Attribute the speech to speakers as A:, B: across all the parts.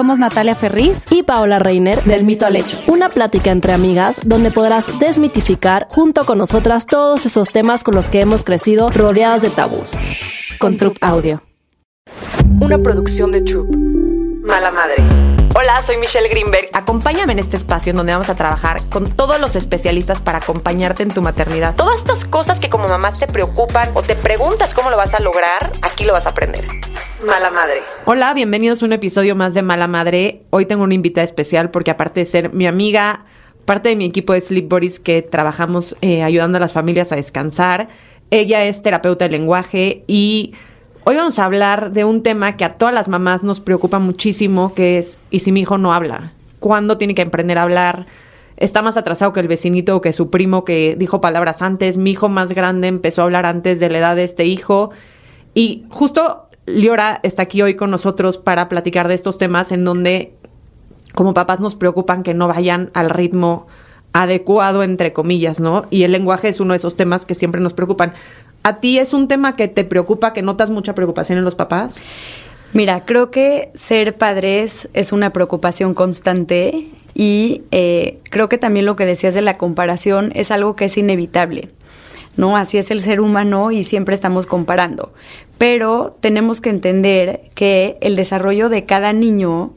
A: Somos Natalia Ferriz
B: y Paola Reiner del Mito al Hecho. Una plática entre amigas donde podrás desmitificar junto con nosotras todos esos temas con los que hemos crecido rodeadas de tabús. Con Troop Audio.
C: Una producción de Troop. Mala madre.
D: Hola, soy Michelle Greenberg. Acompáñame en este espacio en donde vamos a trabajar con todos los especialistas para acompañarte en tu maternidad. Todas estas cosas que como mamás te preocupan o te preguntas cómo lo vas a lograr, aquí lo vas a aprender.
C: Mala Madre.
D: Hola, bienvenidos a un episodio más de Mala Madre. Hoy tengo una invitada especial porque aparte de ser mi amiga, parte de mi equipo de Sleep Bodies que trabajamos eh, ayudando a las familias a descansar, ella es terapeuta de lenguaje y Hoy vamos a hablar de un tema que a todas las mamás nos preocupa muchísimo, que es, ¿y si mi hijo no habla? ¿Cuándo tiene que aprender a hablar? Está más atrasado que el vecinito o que su primo que dijo palabras antes. Mi hijo más grande empezó a hablar antes de la edad de este hijo. Y justo Liora está aquí hoy con nosotros para platicar de estos temas en donde como papás nos preocupan que no vayan al ritmo adecuado, entre comillas, ¿no? Y el lenguaje es uno de esos temas que siempre nos preocupan. ¿A ti es un tema que te preocupa, que notas mucha preocupación en los papás?
E: Mira, creo que ser padres es una preocupación constante y eh, creo que también lo que decías de la comparación es algo que es inevitable. ¿no? Así es el ser humano y siempre estamos comparando. Pero tenemos que entender que el desarrollo de cada niño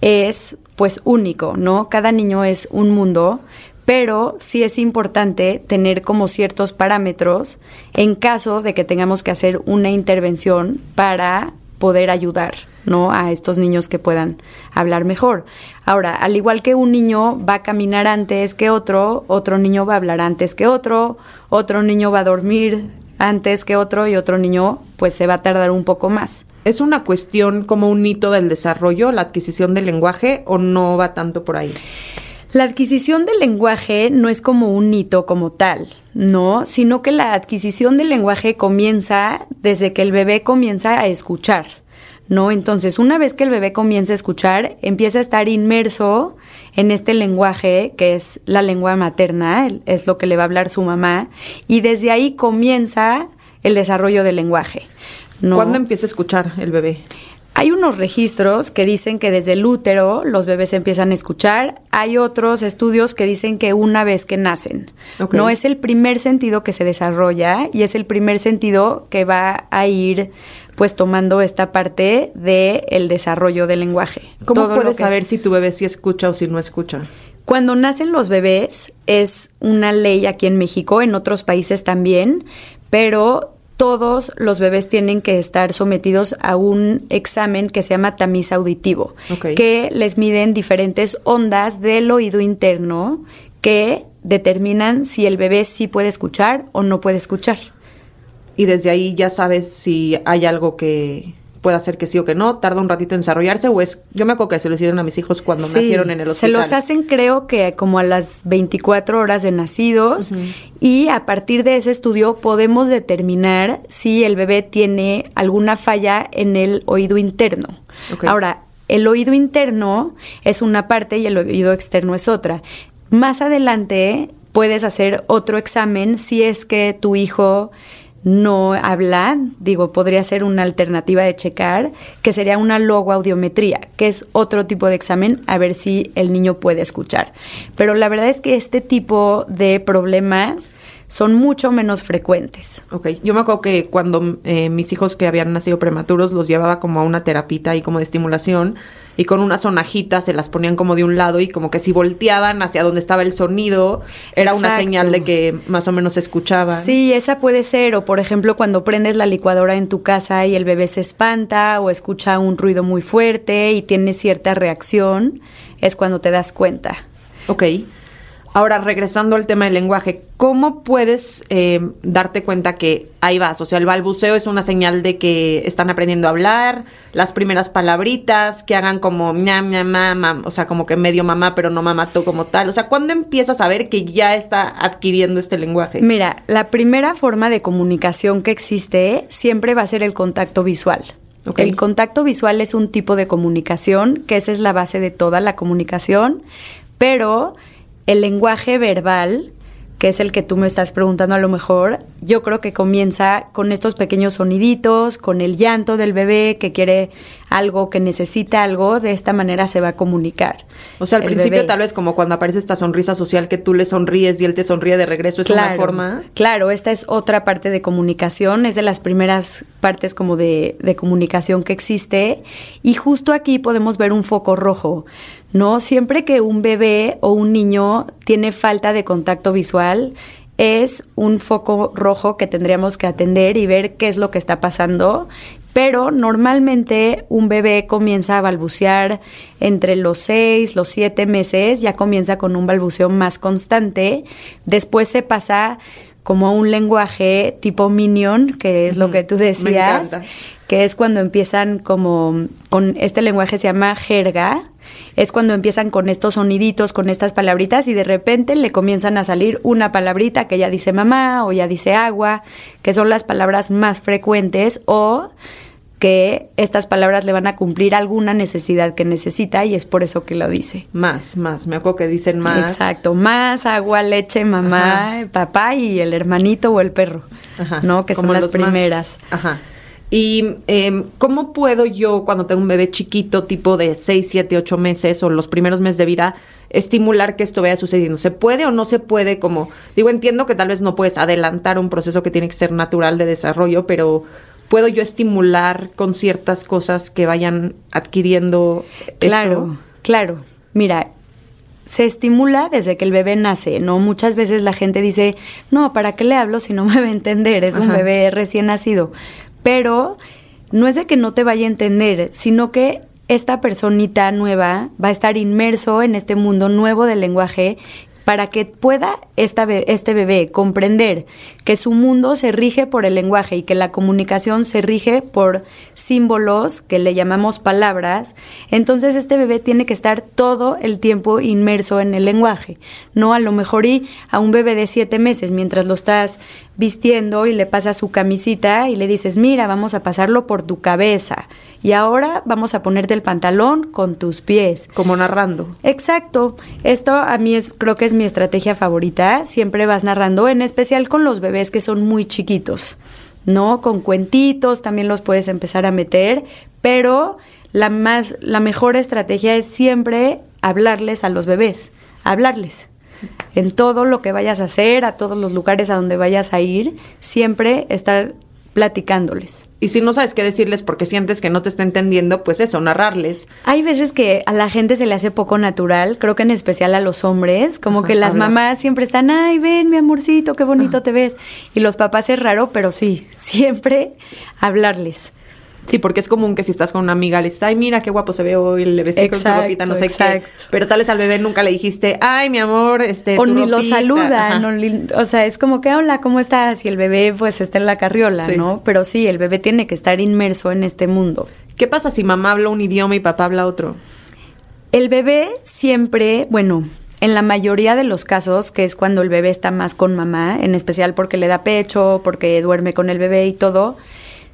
E: es pues único, ¿no? Cada niño es un mundo, pero sí es importante tener como ciertos parámetros en caso de que tengamos que hacer una intervención para poder ayudar, ¿no? A estos niños que puedan hablar mejor. Ahora, al igual que un niño va a caminar antes que otro, otro niño va a hablar antes que otro, otro niño va a dormir antes que otro y otro niño pues se va a tardar un poco más.
D: ¿Es una cuestión como un hito del desarrollo, la adquisición del lenguaje, o no va tanto por ahí?
E: La adquisición del lenguaje no es como un hito como tal, ¿no? Sino que la adquisición del lenguaje comienza desde que el bebé comienza a escuchar, ¿no? Entonces, una vez que el bebé comienza a escuchar, empieza a estar inmerso en este lenguaje que es la lengua materna, es lo que le va a hablar su mamá, y desde ahí comienza el desarrollo del lenguaje.
D: ¿Cuándo empieza a escuchar el bebé?
E: Hay unos registros que dicen que desde el útero los bebés empiezan a escuchar. Hay otros estudios que dicen que una vez que nacen. No es el primer sentido que se desarrolla y es el primer sentido que va a ir pues tomando esta parte del el desarrollo del lenguaje.
D: ¿Cómo puedes saber si tu bebé sí escucha o si no escucha?
E: Cuando nacen los bebés es una ley aquí en México, en otros países también, pero todos los bebés tienen que estar sometidos a un examen que se llama tamiz auditivo, que les miden diferentes ondas del oído interno que determinan si el bebé sí puede escuchar o no puede escuchar.
D: Y desde ahí ya sabes si hay algo que, puede hacer que sí o que no, tarda un ratito en desarrollarse o es, yo me acuerdo que se lo hicieron a mis hijos cuando nacieron en el hospital.
E: Se los hacen creo que como a las 24 horas de nacidos y a partir de ese estudio podemos determinar si el bebé tiene alguna falla en el oído interno. Ahora, el oído interno es una parte y el oído externo es otra. Más adelante puedes hacer otro examen si es que tu hijo no habla, digo, podría ser una alternativa de checar, que sería una logoaudiometría, que es otro tipo de examen a ver si el niño puede escuchar. Pero la verdad es que este tipo de problemas son mucho menos frecuentes.
D: Ok, yo me acuerdo que cuando eh, mis hijos que habían nacido prematuros los llevaba como a una terapita y como de estimulación y con unas sonajitas se las ponían como de un lado y como que si volteaban hacia donde estaba el sonido era una señal de que más o menos se escuchaba.
E: Sí, esa puede ser o por ejemplo cuando prendes la licuadora en tu casa y el bebé se espanta o escucha un ruido muy fuerte y tiene cierta reacción, es cuando te das cuenta.
D: Ok. Ahora, regresando al tema del lenguaje, ¿cómo puedes eh, darte cuenta que ahí vas? O sea, el balbuceo es una señal de que están aprendiendo a hablar, las primeras palabritas, que hagan como ñam, ñam, mamá, o sea, como que medio mamá, pero no mamá tú como tal. O sea, ¿cuándo empiezas a ver que ya está adquiriendo este lenguaje?
E: Mira, la primera forma de comunicación que existe siempre va a ser el contacto visual. El contacto visual es un tipo de comunicación, que esa es la base de toda la comunicación, pero el lenguaje verbal, que es el que tú me estás preguntando a lo mejor, yo creo que comienza con estos pequeños soniditos, con el llanto del bebé que quiere algo, que necesita algo, de esta manera se va a comunicar.
D: O sea, al principio
E: bebé.
D: tal vez como cuando aparece esta sonrisa social que tú le sonríes y él te sonríe de regreso, es una forma.
E: Claro, esta es otra parte de comunicación, es de las primeras partes como de, de comunicación que existe. Y justo aquí podemos ver un foco rojo, ¿no? Siempre que un bebé o un niño tiene falta de contacto visual, es un foco rojo que tendríamos que atender y ver qué es lo que está pasando. Pero normalmente un bebé comienza a balbucear entre los seis, los siete meses, ya comienza con un balbuceo más constante. Después se pasa como a un lenguaje tipo minion, que es lo que tú decías, que es cuando empiezan como con este lenguaje se llama jerga, es cuando empiezan con estos soniditos, con estas palabritas y de repente le comienzan a salir una palabrita que ya dice mamá o ya dice agua, que son las palabras más frecuentes o que estas palabras le van a cumplir alguna necesidad que necesita y es por eso que lo dice.
D: Más, más. Me acuerdo que dicen más.
E: Exacto, más agua, leche, mamá,
D: Ajá.
E: papá y el hermanito o el perro,
D: Ajá,
E: ¿no? Que son las
D: más-
E: primeras.
D: ajá. Y em, ¿cómo puedo yo, cuando tengo un bebé chiquito, tipo de 6, 7, 8 meses o los primeros meses de vida, estimular que esto vaya sucediendo? ¿Se puede o no se puede? Como, digo, entiendo que tal vez no puedes adelantar un proceso que tiene que ser natural de desarrollo, pero ¿puedo yo estimular con ciertas cosas que vayan adquiriendo
E: Claro,
D: esto?
E: claro. Mira, se estimula desde que el bebé nace, ¿no? Muchas veces la gente dice, no, ¿para qué le hablo si no me va a entender? Es un bebé recién nacido. Pero no es de que no te vaya a entender, sino que esta personita nueva va a estar inmerso en este mundo nuevo del lenguaje para que pueda esta be- este bebé comprender que su mundo se rige por el lenguaje y que la comunicación se rige por símbolos que le llamamos palabras, entonces este bebé tiene que estar todo el tiempo inmerso en el lenguaje. No a lo mejor y a un bebé de siete meses mientras lo estás vistiendo y le pasas su camisita y le dices, mira, vamos a pasarlo por tu cabeza y ahora vamos a ponerte el pantalón con tus pies.
D: Como narrando.
E: Exacto. Esto a mí es, creo que es mi estrategia favorita. Siempre vas narrando, en especial con los bebés que son muy chiquitos, ¿no? Con cuentitos también los puedes empezar a meter, pero la más, la mejor estrategia es siempre hablarles a los bebés, hablarles. En todo lo que vayas a hacer, a todos los lugares a donde vayas a ir, siempre estar platicándoles.
D: Y si no sabes qué decirles porque sientes que no te está entendiendo, pues eso, narrarles.
E: Hay veces que a la gente se le hace poco natural, creo que en especial a los hombres, como
D: Ajá,
E: que las mamás siempre están, ay, ven mi amorcito, qué bonito te ves. Y los papás es raro, pero sí, siempre hablarles.
D: Sí, porque es común que si estás con una amiga le dices, ay, mira qué guapo se ve hoy, le vestí con su ropita, no sé
E: exacto.
D: qué. Pero tal vez al bebé nunca le dijiste, ay, mi amor, este.
E: o
D: tu
E: ni lo
D: ropita".
E: saludan,
D: Ajá.
E: o, sea, es como que, hola, ¿cómo estás? Y el bebé pues está en la carriola,
D: Sí.
E: ¿no? Pero sí, el bebé tiene que estar inmerso en este mundo.
D: ¿Qué pasa si mamá habla un idioma y papá habla otro?
E: El bebé siempre, bueno, en la mayoría de los casos, que es cuando el bebé está más con mamá, en especial porque le da pecho, porque duerme con el bebé y todo,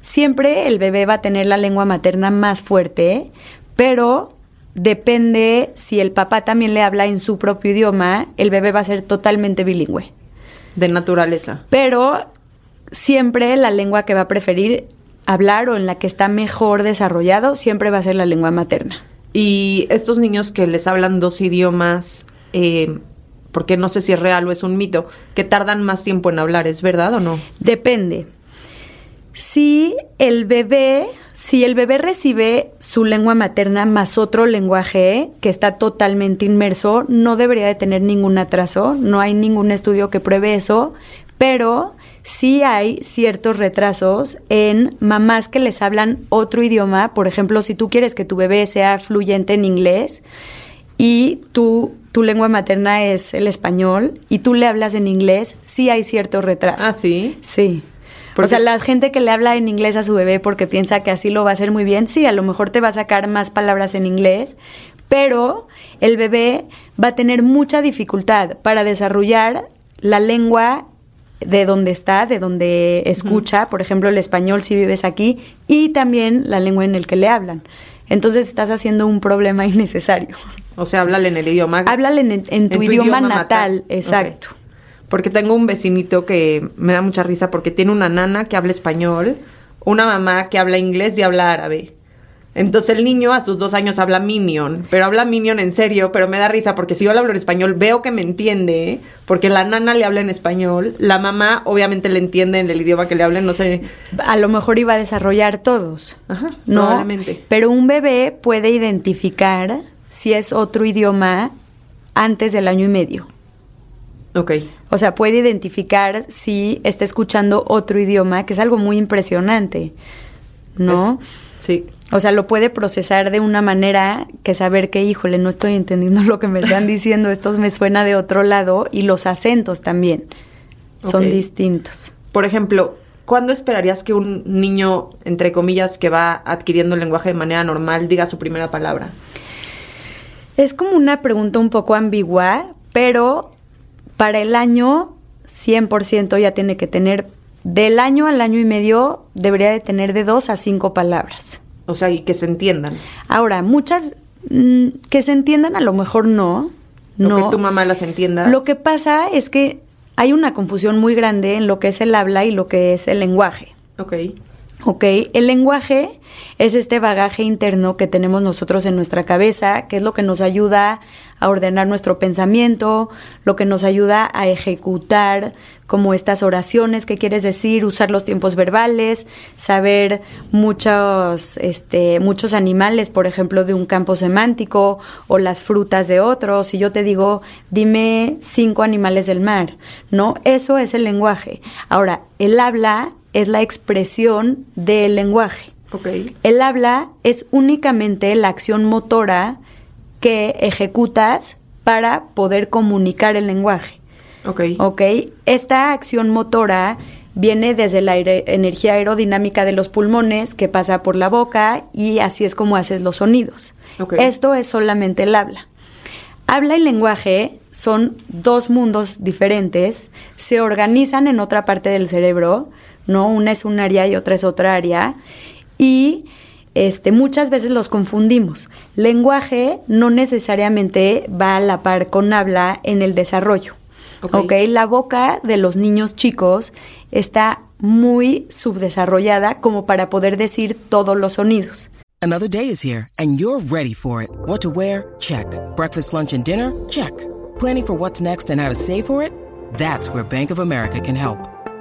E: siempre el bebé va a tener la lengua materna más fuerte, pero depende si el papá también le habla en su propio idioma, el bebé va a ser totalmente bilingüe.
D: De naturaleza.
E: Pero siempre la lengua que va a preferir hablar o en la que está mejor desarrollado, siempre va a ser la lengua materna.
D: Y estos niños que les hablan dos idiomas, eh, porque no sé si es real o es un mito, que tardan más tiempo en hablar, ¿es verdad o no?
E: Depende. Si el bebé, si el bebé recibe su lengua materna más otro lenguaje que está totalmente inmerso, no debería de tener ningún atraso, no hay ningún estudio que pruebe eso, pero sí hay ciertos retrasos en mamás que les hablan otro idioma, por ejemplo, si tú quieres que tu bebé sea fluyente en inglés y tú tu lengua materna es el español y tú le hablas en inglés, sí hay cierto retraso.
D: Ah, sí.
E: Sí.
D: Porque-
E: O sea, la gente que le habla en inglés a su bebé porque piensa que así lo va a hacer muy bien, sí, a lo mejor te va a sacar más palabras en inglés, pero el bebé va a tener mucha dificultad para desarrollar la lengua de donde está, de donde escucha, por ejemplo, el español si vives aquí, y también la lengua en el que le hablan. Entonces estás haciendo un problema innecesario.
D: O sea, háblale en el idioma.
E: Háblale en, en tu, idioma, natal, exacto.
D: Porque tengo un vecinito que me da mucha risa porque tiene una nana que habla español, una mamá que habla inglés y habla árabe. Entonces el niño a sus dos años habla Minion, pero habla Minion en serio, pero me da risa porque si yo le hablo en español veo que me entiende, porque la nana le habla en español, la mamá obviamente le entiende en el idioma que le hablen, no sé.
E: A lo mejor iba a desarrollar todos.
D: Ajá,
E: ¿no?
D: probablemente.
E: Pero un bebé puede identificar si es otro idioma antes del año y medio.
D: Ok.
E: O sea, puede identificar si está escuchando otro idioma, que es algo muy impresionante, ¿no?
D: Es- sí.
E: O sea, lo puede procesar de una manera que saber que, híjole, no estoy entendiendo lo que me están diciendo, esto me suena de otro lado, y los acentos también son distintos.
D: Por ejemplo, ¿cuándo esperarías que un niño, entre comillas, que va adquiriendo el lenguaje de manera normal, diga su primera palabra?
E: Es como una pregunta un poco ambigua, pero para el año 100% ya tiene que tener, del año al año y medio, debería de tener de dos a cinco palabras.
D: O sea, y que se entiendan.
E: Ahora, muchas mm, que se entiendan a lo mejor no.
D: Lo
E: no.
D: que tu mamá las entienda.
E: Lo que pasa es que hay una confusión muy grande en lo que es el habla y lo que es el lenguaje.
D: Ok.
E: ¿Ok? El lenguaje es este bagaje interno que tenemos nosotros en nuestra cabeza, que es lo que nos ayuda a ordenar nuestro pensamiento, lo que nos ayuda a ejecutar como estas oraciones que quieres decir, usar los tiempos verbales, saber muchos, este, muchos animales, por ejemplo, de un campo semántico o las frutas de otro. Si yo te digo, dime cinco animales del mar, ¿no? Eso es el lenguaje. Ahora, el habla es la expresión del lenguaje.
D: Ok.
E: El habla es únicamente la acción motora que ejecutas para poder comunicar el lenguaje.
D: Ok.
E: ¿Ok? Esta acción motora viene desde la aire- energía aerodinámica de los pulmones que pasa por la boca y así es como haces los sonidos.
D: Ok.
E: Esto es solamente el habla. Habla y lenguaje son dos mundos diferentes, se organizan en otra parte del cerebro, ¿no? Una es un área y otra es otra área. Y este, muchas veces los confundimos. Lenguaje no necesariamente va a la par con habla en el desarrollo.
D: Ok.
E: ¿ok? La boca de los niños chicos está muy subdesarrollada como para poder decir todos los sonidos.
A: Another day is here, and you're ready for it. What to wear? Check. Breakfast, lunch, and dinner? Check. Planning for what's next and how to save for it? That's where Bank of America can help.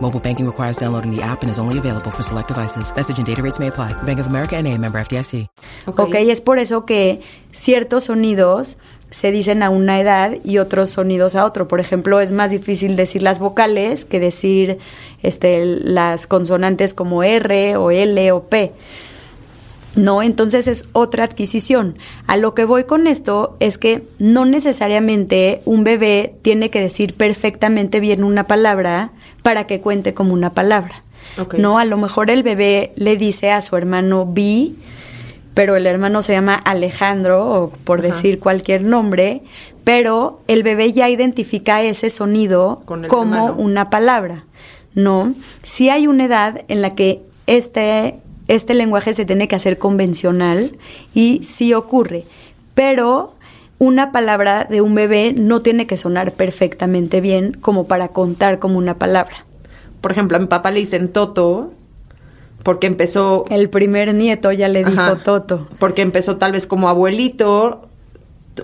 A: Mobile banking requires downloading the app and is only available for select devices. Message and data rates may apply. Bank of America and a member FDIC.
E: ¿ok? Es por eso que ciertos sonidos se dicen a una edad y otros sonidos a otro. Por ejemplo, es más difícil decir las vocales que decir este, las consonantes como R o L o P. No, entonces es otra adquisición. A lo que voy con esto es que no necesariamente un bebé tiene que decir perfectamente bien una palabra para que cuente como una palabra. No, a lo mejor el bebé le dice a su hermano bi, pero el hermano se llama Alejandro, o por
D: Ajá.
E: decir cualquier nombre, pero el bebé ya identifica ese sonido como
D: hermano.
E: una palabra, ¿no? Si hay una edad en la que este, este lenguaje se tiene que hacer convencional y sí ocurre, pero una palabra de un bebé no tiene que sonar perfectamente bien como para contar como una palabra.
D: Por ejemplo, a mi papá le dicen Toto porque empezó
E: El primer nieto ya le dijo
D: Ajá.
E: Toto.
D: Porque empezó tal vez como abuelito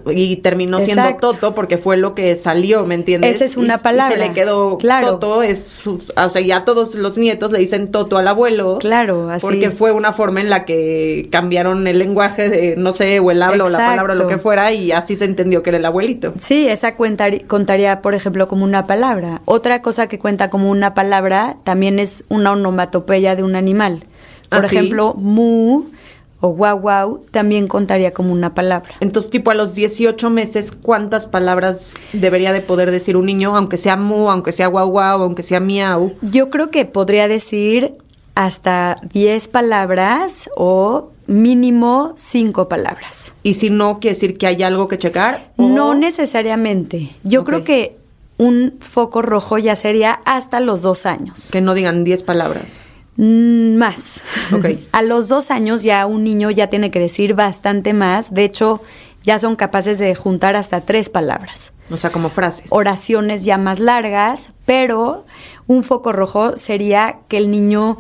D: y terminó siendo. Toto porque fue lo que salió, ¿me entiendes?
E: Esa es una
D: Y- y
E: palabra.
D: se le quedó
E: Claro.
D: Toto, es sus- o sea, ya todos los nietos le dicen Toto al abuelo.
E: Claro, así.
D: Porque fue una forma en la que cambiaron el lenguaje de, no sé, o el habla o la palabra o lo que fuera y así se entendió que era el abuelito.
E: Sí, esa cuentar- contaría, por ejemplo, como una palabra. Otra cosa que cuenta como una palabra también es una onomatopeya de un animal. Por
D: ¿Ah, sí?
E: ejemplo, mu o guau guau también contaría como una palabra.
D: Entonces, tipo a los 18 meses, ¿cuántas palabras debería de poder decir un niño, aunque sea mu, aunque sea guau guau, aunque sea miau?
E: Yo creo que podría decir hasta 10 palabras o mínimo 5 palabras.
D: Y si no, quiere decir que hay algo que checar. o-
E: No necesariamente. Yo creo que un foco rojo ya sería hasta los dos años.
D: Que no digan 10 palabras.
E: Mm, Más. A los dos años ya un niño ya tiene que decir bastante más. De hecho, ya son capaces de juntar hasta tres palabras.
D: O sea, como frases.
E: Oraciones ya más largas, pero un foco rojo sería que el niño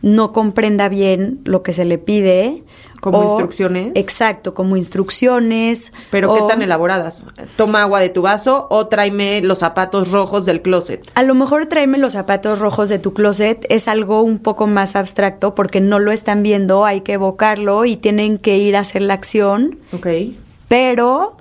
E: no comprenda bien lo que se le pide.
D: ¿Como
E: o-
D: instrucciones?
E: Exacto, como instrucciones.
D: Pero qué
E: o-
D: tan elaboradas. Toma agua de tu vaso o tráeme los zapatos rojos del closet.
E: A lo mejor tráeme los zapatos rojos de tu closet es algo un poco más abstracto porque no lo están viendo, hay que evocarlo y tienen que ir a hacer la acción,
D: Ok.
E: pero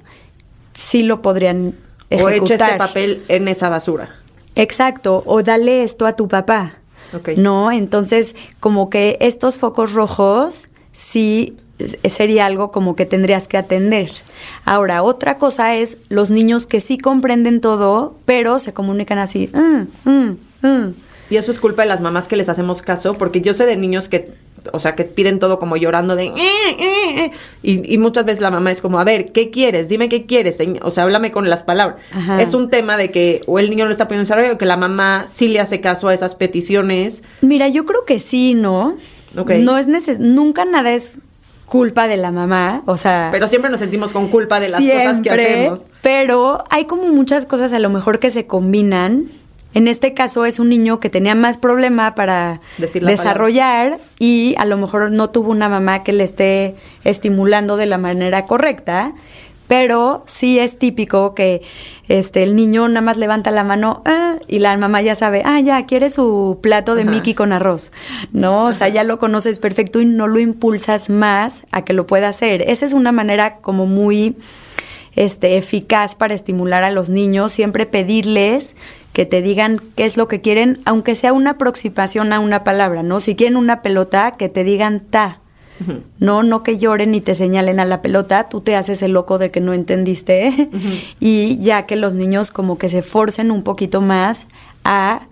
E: sí lo podrían
D: O
E: ejecutar.
D: echa este papel en esa basura.
E: Exacto, o dale esto a tu papá.
D: Ok.
E: ¿No? Entonces, como que estos focos rojos sí es- sería algo como que tendrías que atender. Ahora, otra cosa es los niños que sí comprenden todo, pero se comunican así. "Mm, mm, mm".
D: Y eso es culpa de las mamás que les hacemos caso, porque yo sé de niños que, o sea, que piden todo como llorando de... "Eh, eh, eh", Y, y muchas veces la mamá es como, a ver, ¿qué quieres? Dime qué quieres. O sea, háblame con las palabras.
E: Ajá.
D: Es un tema de que o el niño no está poniendo desarrollo o que la mamá sí le hace caso a esas peticiones.
E: Mira, yo creo que sí, ¿no? No es neces nunca nada es culpa de la mamá, o sea,
D: Pero siempre nos sentimos con culpa de las cosas que hacemos.
E: Pero hay como muchas cosas a lo mejor que se combinan. En este caso es un niño que tenía más problema para desarrollar y a lo mejor no tuvo una mamá que le esté estimulando de la manera correcta. Pero sí es típico que este el niño nada más levanta la mano ah, y la mamá ya sabe, ah, ya quiere su plato de
D: Ajá.
E: Mickey con arroz. No, o sea, ya lo conoces perfecto y no lo impulsas más a que lo pueda hacer. Esa es una manera como muy este, eficaz para estimular a los niños, siempre pedirles que te digan qué es lo que quieren, aunque sea una aproximación a una palabra, ¿no? Si quieren una pelota, que te digan ta. No, no que lloren y te señalen a la pelota, tú te haces el loco de que no entendiste y ya que los niños como que se forcen un poquito más a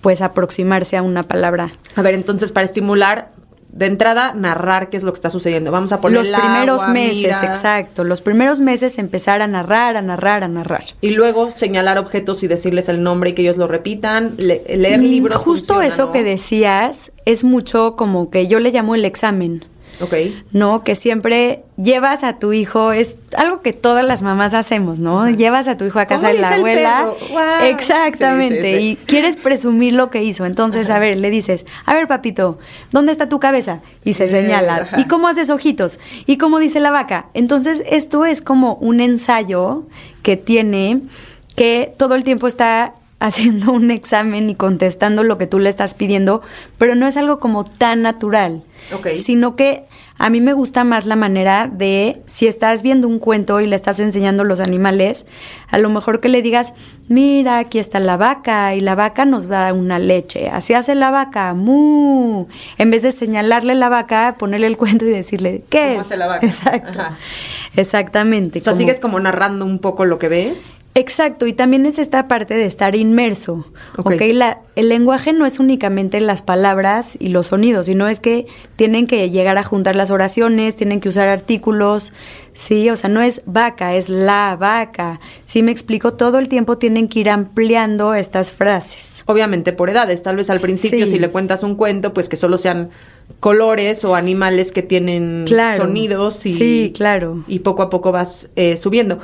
E: pues aproximarse a una palabra.
D: A ver, entonces, para estimular, de entrada, narrar qué es lo que está sucediendo. Vamos a poner
E: Los
D: el
E: primeros
D: agua,
E: meses,
D: mira.
E: exacto, los primeros meses empezar a narrar, a narrar, a narrar.
D: Y luego señalar objetos y decirles el nombre y que ellos lo repitan. Le- leer
E: Mm,
D: libros.
E: Justo
D: funciona,
E: eso
D: ¿no?
E: que decías es mucho como que yo le llamo el examen.
D: Ok.
E: ¿no? Que siempre llevas a tu hijo, es algo que todas las mamás hacemos, ¿no? Llevas a tu hijo a casa
D: ¿Cómo
E: de la abuela. Exactamente.
D: Sí, sí, sí.
E: Y quieres presumir lo que hizo. Entonces, a ver, le dices, a ver, papito, ¿dónde está tu cabeza? Y se señala. ¿Y cómo haces ojitos? ¿Y cómo dice la vaca? Entonces, esto es como un ensayo que tiene que todo el tiempo está haciendo un examen y contestando lo que tú le estás pidiendo, pero no es algo como tan natural sino que a mí me gusta más la manera de, si estás viendo un cuento y le estás enseñando los animales, a lo mejor que le digas, mira, aquí está la vaca y la vaca nos da una leche, así hace la vaca, mu. En vez de señalarle la vaca, ponerle el cuento y decirle, ¿qué
D: ¿Cómo
E: es?
D: hace la vaca?
E: Exacto.
D: Ajá.
E: Exactamente.
D: O sea,
E: como-
D: sigues como narrando un poco lo que ves.
E: Exacto, y también es esta parte de estar inmerso.
D: Ok.
E: ¿ok? La- el lenguaje no es únicamente las palabras y los sonidos, sino es que tienen que llegar a juntar las oraciones, tienen que usar artículos, sí, o sea, no es vaca, es la vaca. Sí, me explico, todo el tiempo tienen que ir ampliando estas frases.
D: Obviamente por edades. Tal vez al principio,
E: Sí.
D: si le cuentas un cuento, pues que solo sean colores o animales que tienen
E: Claro.
D: sonidos. Y,
E: Sí, claro.
D: Y poco a poco vas eh, subiendo.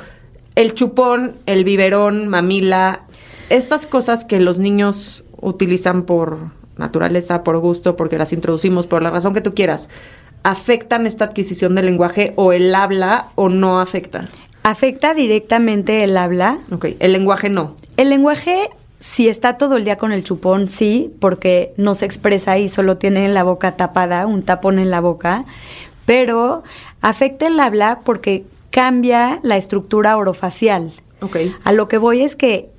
D: El chupón, el biberón, mamila, estas cosas que los niños utilizan por naturaleza, por gusto, porque las introducimos, por la razón que tú quieras, ¿afectan esta adquisición del lenguaje o el habla o no afecta?
E: ¿Afecta directamente el habla?
D: Ok, el lenguaje no.
E: El lenguaje, si está todo el día con el chupón, sí, porque no se expresa y solo tiene la boca tapada, un tapón en la boca, pero afecta el habla porque cambia la estructura orofacial.
D: Ok.
E: A lo que voy es que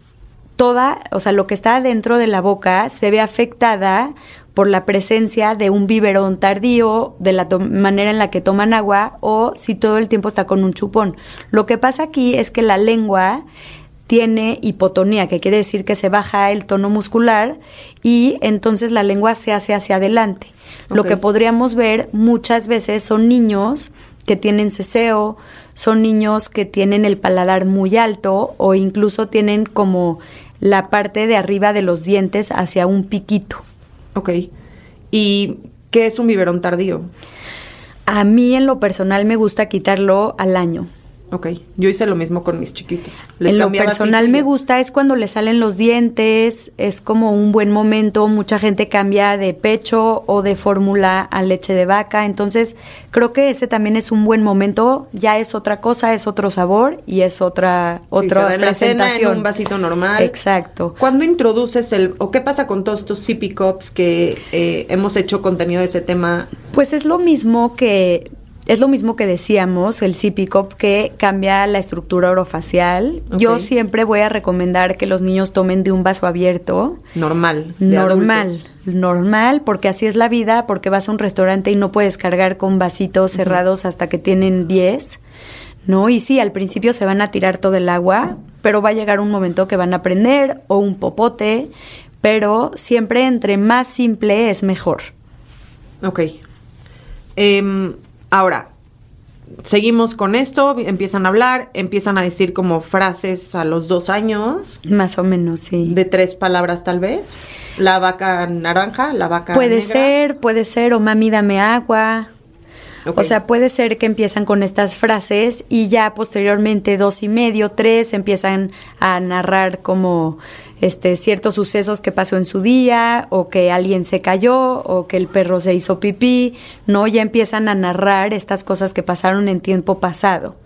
E: toda, o sea, lo que está dentro de la boca se ve afectada por la presencia de un biberón tardío, de la manera en la que toman agua o si todo el tiempo está con un chupón. Lo que pasa aquí es que la lengua tiene hipotonía, que quiere decir que se baja el tono muscular y entonces la lengua se hace hacia adelante. Lo que podríamos ver muchas veces son niños que tienen ceseo, son niños que tienen el paladar muy alto o incluso tienen como la parte de arriba de los dientes hacia un piquito.
D: Ok. ¿Y qué es un biberón tardío?
E: A mí en lo personal me gusta quitarlo al año.
D: Ok, yo hice lo mismo con mis chiquitos.
E: en lo personal me gusta es cuando le salen los dientes, es como un buen momento, mucha gente cambia de pecho o de fórmula a leche de vaca, entonces creo que ese también es un buen momento, ya es otra cosa, es otro sabor y es otra otra
D: sí, presentación. en un vasito normal.
E: Exacto.
D: ¿Cuándo introduces el o qué pasa con todos estos sippy cups que eh, hemos hecho contenido de ese tema?
E: Pues es lo mismo que es lo mismo que decíamos, el CPCOP, que cambia la estructura orofacial. Yo siempre voy a recomendar que los niños tomen de un vaso abierto.
D: Normal.
E: normal. Normal, porque así es la vida, porque vas a un restaurante y no puedes cargar con vasitos cerrados hasta que tienen 10. ¿no? Y sí, al principio se van a tirar todo el agua, pero va a llegar un momento que van a aprender o un popote, pero siempre entre más simple es mejor.
D: Ok. Eh, Ahora, seguimos con esto, empiezan a hablar, empiezan a decir como frases a los dos años.
E: Más o menos, sí.
D: De tres palabras tal vez. La vaca naranja, la vaca
E: Puede ser, puede ser, o mami dame agua. O sea, puede ser que empiezan con estas frases y ya posteriormente dos y medio, tres, empiezan a narrar como este, ciertos sucesos que pasó en su día, o que alguien se cayó, o que el perro se hizo pipí, ¿no? Ya empiezan a narrar estas cosas que pasaron en tiempo pasado.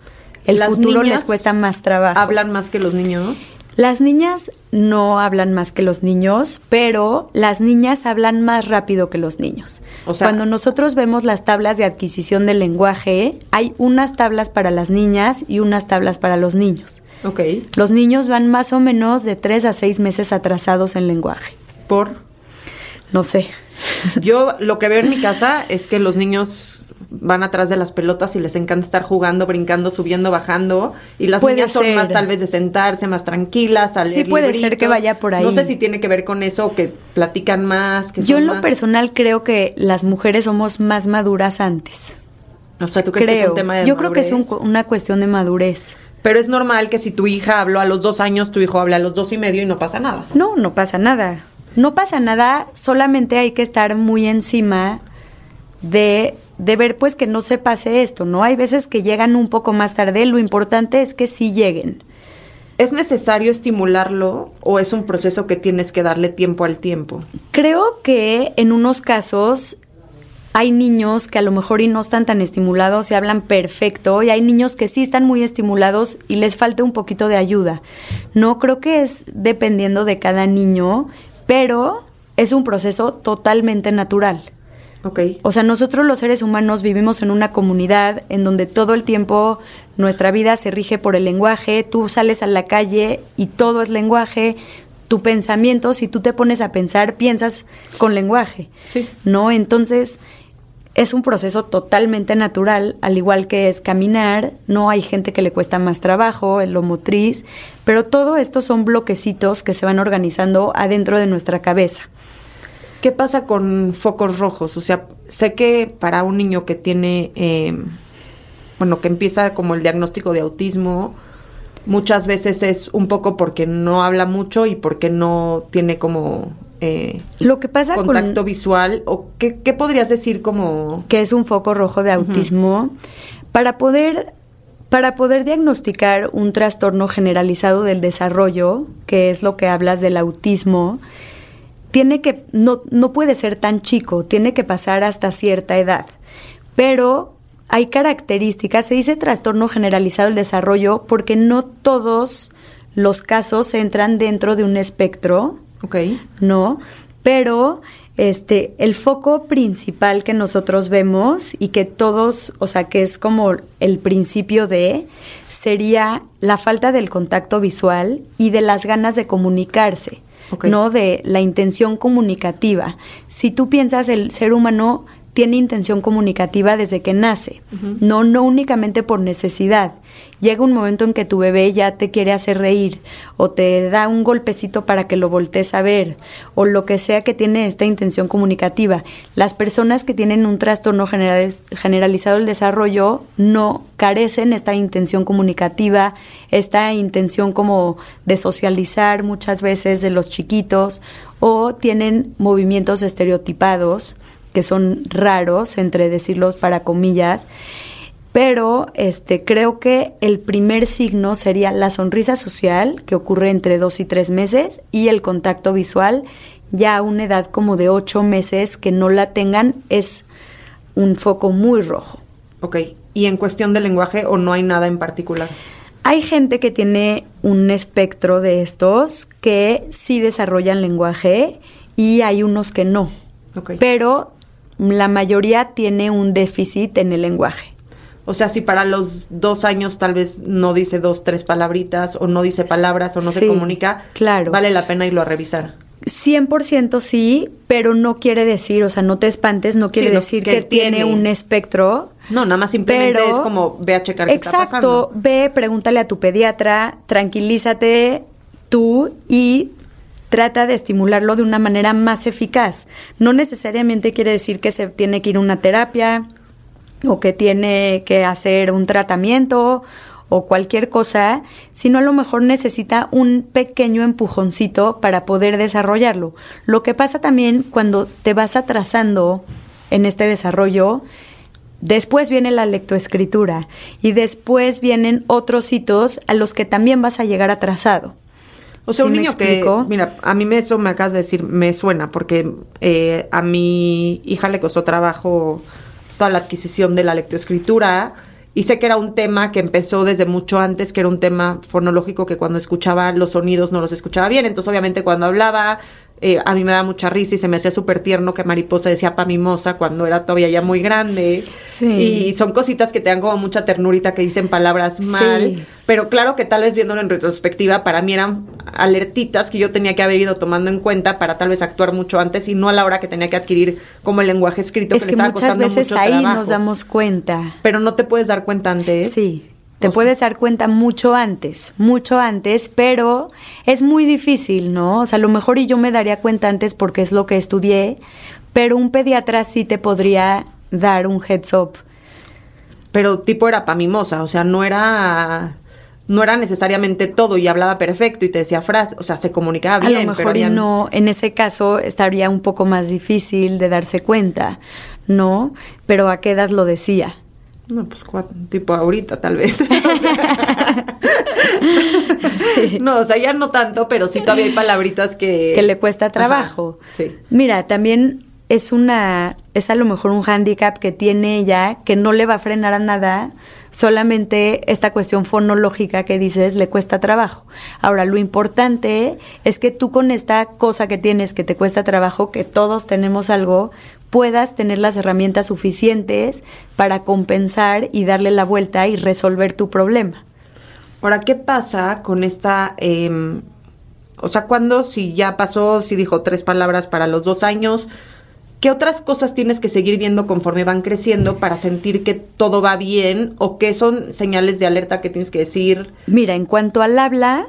E: El futuro les cuesta más trabajo.
D: ¿Hablan más que los niños?
E: Las niñas no hablan más que los niños, pero las niñas hablan más rápido que los niños. Cuando nosotros vemos las tablas de adquisición del lenguaje, hay unas tablas para las niñas y unas tablas para los niños.
D: Okay.
E: Los niños van más o menos de tres a seis meses atrasados en lenguaje.
D: ¿Por?
E: No sé.
D: Yo lo que veo en mi casa es que los niños van atrás de las pelotas y les encanta estar jugando, brincando, subiendo, bajando. Y las niñas son más tal vez de sentarse, más tranquilas, a
E: Sí puede ser que vaya por ahí.
D: No sé si tiene que ver con eso, que platican más, que
E: Yo en lo personal creo que las mujeres somos más maduras antes.
D: O sea, ¿tú crees que es un tema de
E: Yo creo que es una cuestión de madurez.
D: Pero es normal que si tu hija habló a los dos años, tu hijo habla a los dos y medio y no pasa nada.
E: No, no pasa nada. No pasa nada, solamente hay que estar muy encima de, de ver pues que no se pase esto, ¿no? Hay veces que llegan un poco más tarde, lo importante es que sí lleguen.
D: ¿Es necesario estimularlo o es un proceso que tienes que darle tiempo al tiempo?
E: Creo que en unos casos hay niños que a lo mejor y no están tan estimulados y hablan perfecto, y hay niños que sí están muy estimulados y les falta un poquito de ayuda. No creo que es dependiendo de cada niño, pero es un proceso totalmente natural.
D: Okay.
E: O sea, nosotros los seres humanos vivimos en una comunidad en donde todo el tiempo nuestra vida se rige por el lenguaje, tú sales a la calle y todo es lenguaje, tu pensamiento, si tú te pones a pensar, piensas con lenguaje.
D: Sí.
E: ¿No? Entonces, es un proceso totalmente natural, al igual que es caminar, no hay gente que le cuesta más trabajo, en lo motriz, pero todo esto son bloquecitos que se van organizando adentro de nuestra cabeza.
D: ¿Qué pasa con focos rojos? O sea, sé que para un niño que tiene, em, bueno, que empieza como el diagnóstico de autismo, muchas veces es un poco porque no habla mucho y porque no tiene como eh,
E: lo que pasa
D: contacto visual o qué, podrías decir como
E: que es un foco rojo de autismo para poder para poder diagnosticar un trastorno generalizado del desarrollo que es lo que hablas del autismo tiene que no no puede ser tan chico tiene que pasar hasta cierta edad pero hay características se dice trastorno generalizado del desarrollo porque no todos los casos entran dentro de un espectro
D: Ok.
E: ¿No? Pero este, el foco principal que nosotros vemos y que todos, o sea, que es como el principio de, sería la falta del contacto visual y de las ganas de comunicarse, no de la intención comunicativa. Si tú piensas el ser humano tiene intención comunicativa desde que nace, no, no únicamente por necesidad. Llega un momento en que tu bebé ya te quiere hacer reír o te da un golpecito para que lo voltees a ver o lo que sea que tiene esta intención comunicativa. Las personas que tienen un trastorno generalizado del desarrollo no carecen esta intención comunicativa, esta intención como de socializar muchas veces de los chiquitos o tienen movimientos estereotipados que son raros, entre decirlos para comillas, pero este, creo que el primer signo sería la sonrisa social, que ocurre entre dos y tres meses, y el contacto visual, ya a una edad como de ocho meses que no la tengan, es un foco muy rojo.
D: Ok, ¿y en cuestión de lenguaje o no hay nada en particular?
E: Hay gente que tiene un espectro de estos que sí desarrollan lenguaje y hay unos que no.
D: Ok.
E: Pero la mayoría tiene un déficit en el lenguaje.
D: O sea, si para los dos años tal vez no dice dos, tres palabritas, o no dice palabras, o no se comunica,
E: claro.
D: vale la pena irlo a revisar.
E: 100% sí, pero no quiere decir, o sea, no te espantes, no quiere
D: Sí,
E: decir
D: que
E: que, tiene
D: tiene.
E: un espectro.
D: No, nada más simplemente
E: Pero-
D: es como ve a checar qué está
E: Exacto,
D: pasando.
E: ve, pregúntale a tu pediatra, tranquilízate tú y trata de estimularlo de una manera más eficaz. No necesariamente quiere decir que se tiene que ir a una terapia o que tiene que hacer un tratamiento o cualquier cosa, sino a lo mejor necesita un pequeño empujoncito para poder desarrollarlo. Lo que pasa también cuando te vas atrasando en este desarrollo, después viene la lectoescritura y después vienen otros hitos a los que también vas a llegar atrasado.
D: O sea,
E: ¿Sí
D: un niño que, mira, a mí me, eso me acabas de decir, me suena, porque eh, a mi hija le costó trabajo toda la adquisición de la lectoescritura y sé que era un tema que empezó desde mucho antes, que era un tema fonológico que cuando escuchaba los sonidos no los escuchaba bien, entonces obviamente cuando hablaba eh, a mí me da mucha risa y se me hacía súper tierno que Mariposa decía pa mimosa cuando era todavía ya muy grande.
E: Sí.
D: Y son cositas que te dan como mucha ternurita que dicen palabras mal.
E: Sí.
D: Pero claro que tal vez viéndolo en retrospectiva, para mí eran alertitas que yo tenía que haber ido tomando en cuenta para tal vez actuar mucho antes y no a la hora que tenía que adquirir como el lenguaje escrito
E: es
D: que,
E: que
D: estaba
E: muchas
D: costando
E: veces
D: mucho
E: ahí
D: trabajo.
E: nos damos cuenta.
D: Pero no te puedes dar cuenta antes.
E: Sí, te
D: O
E: puedes dar cuenta mucho antes, mucho antes, pero es muy difícil, ¿no? O sea, a lo mejor y yo me daría cuenta antes porque es lo que estudié, pero un pediatra sí te podría dar un heads up.
D: Pero tipo era pamimosa, o sea, no era no era necesariamente todo y hablaba perfecto y te decía frases, o sea, se comunicaba bien,
E: a lo mejor
D: habían-
E: no, en ese caso estaría un poco más difícil de darse cuenta, ¿no? Pero a qué edad lo decía.
D: No, pues cua- tipo ahorita tal vez. No, o sea, ya no tanto, pero sí todavía hay palabritas que...
E: que le cuesta trabajo.
D: Ajá, sí.
E: Mira, también es una, es a lo mejor un hándicap que tiene ella que no le va a frenar a nada, solamente esta cuestión fonológica que dices le cuesta trabajo. Ahora, lo importante es que tú con esta cosa que tienes que te cuesta trabajo, que todos tenemos algo, puedas tener las herramientas suficientes para compensar y darle la vuelta y resolver tu problema.
D: Ahora, ¿qué pasa con esta... em, o sea, cuando si ya pasó, si dijo tres palabras para los dos años, ¿qué otras cosas tienes que seguir viendo conforme van creciendo para sentir que todo va bien? ¿O qué son señales de alerta que tienes que decir?
E: Mira, en cuanto al habla,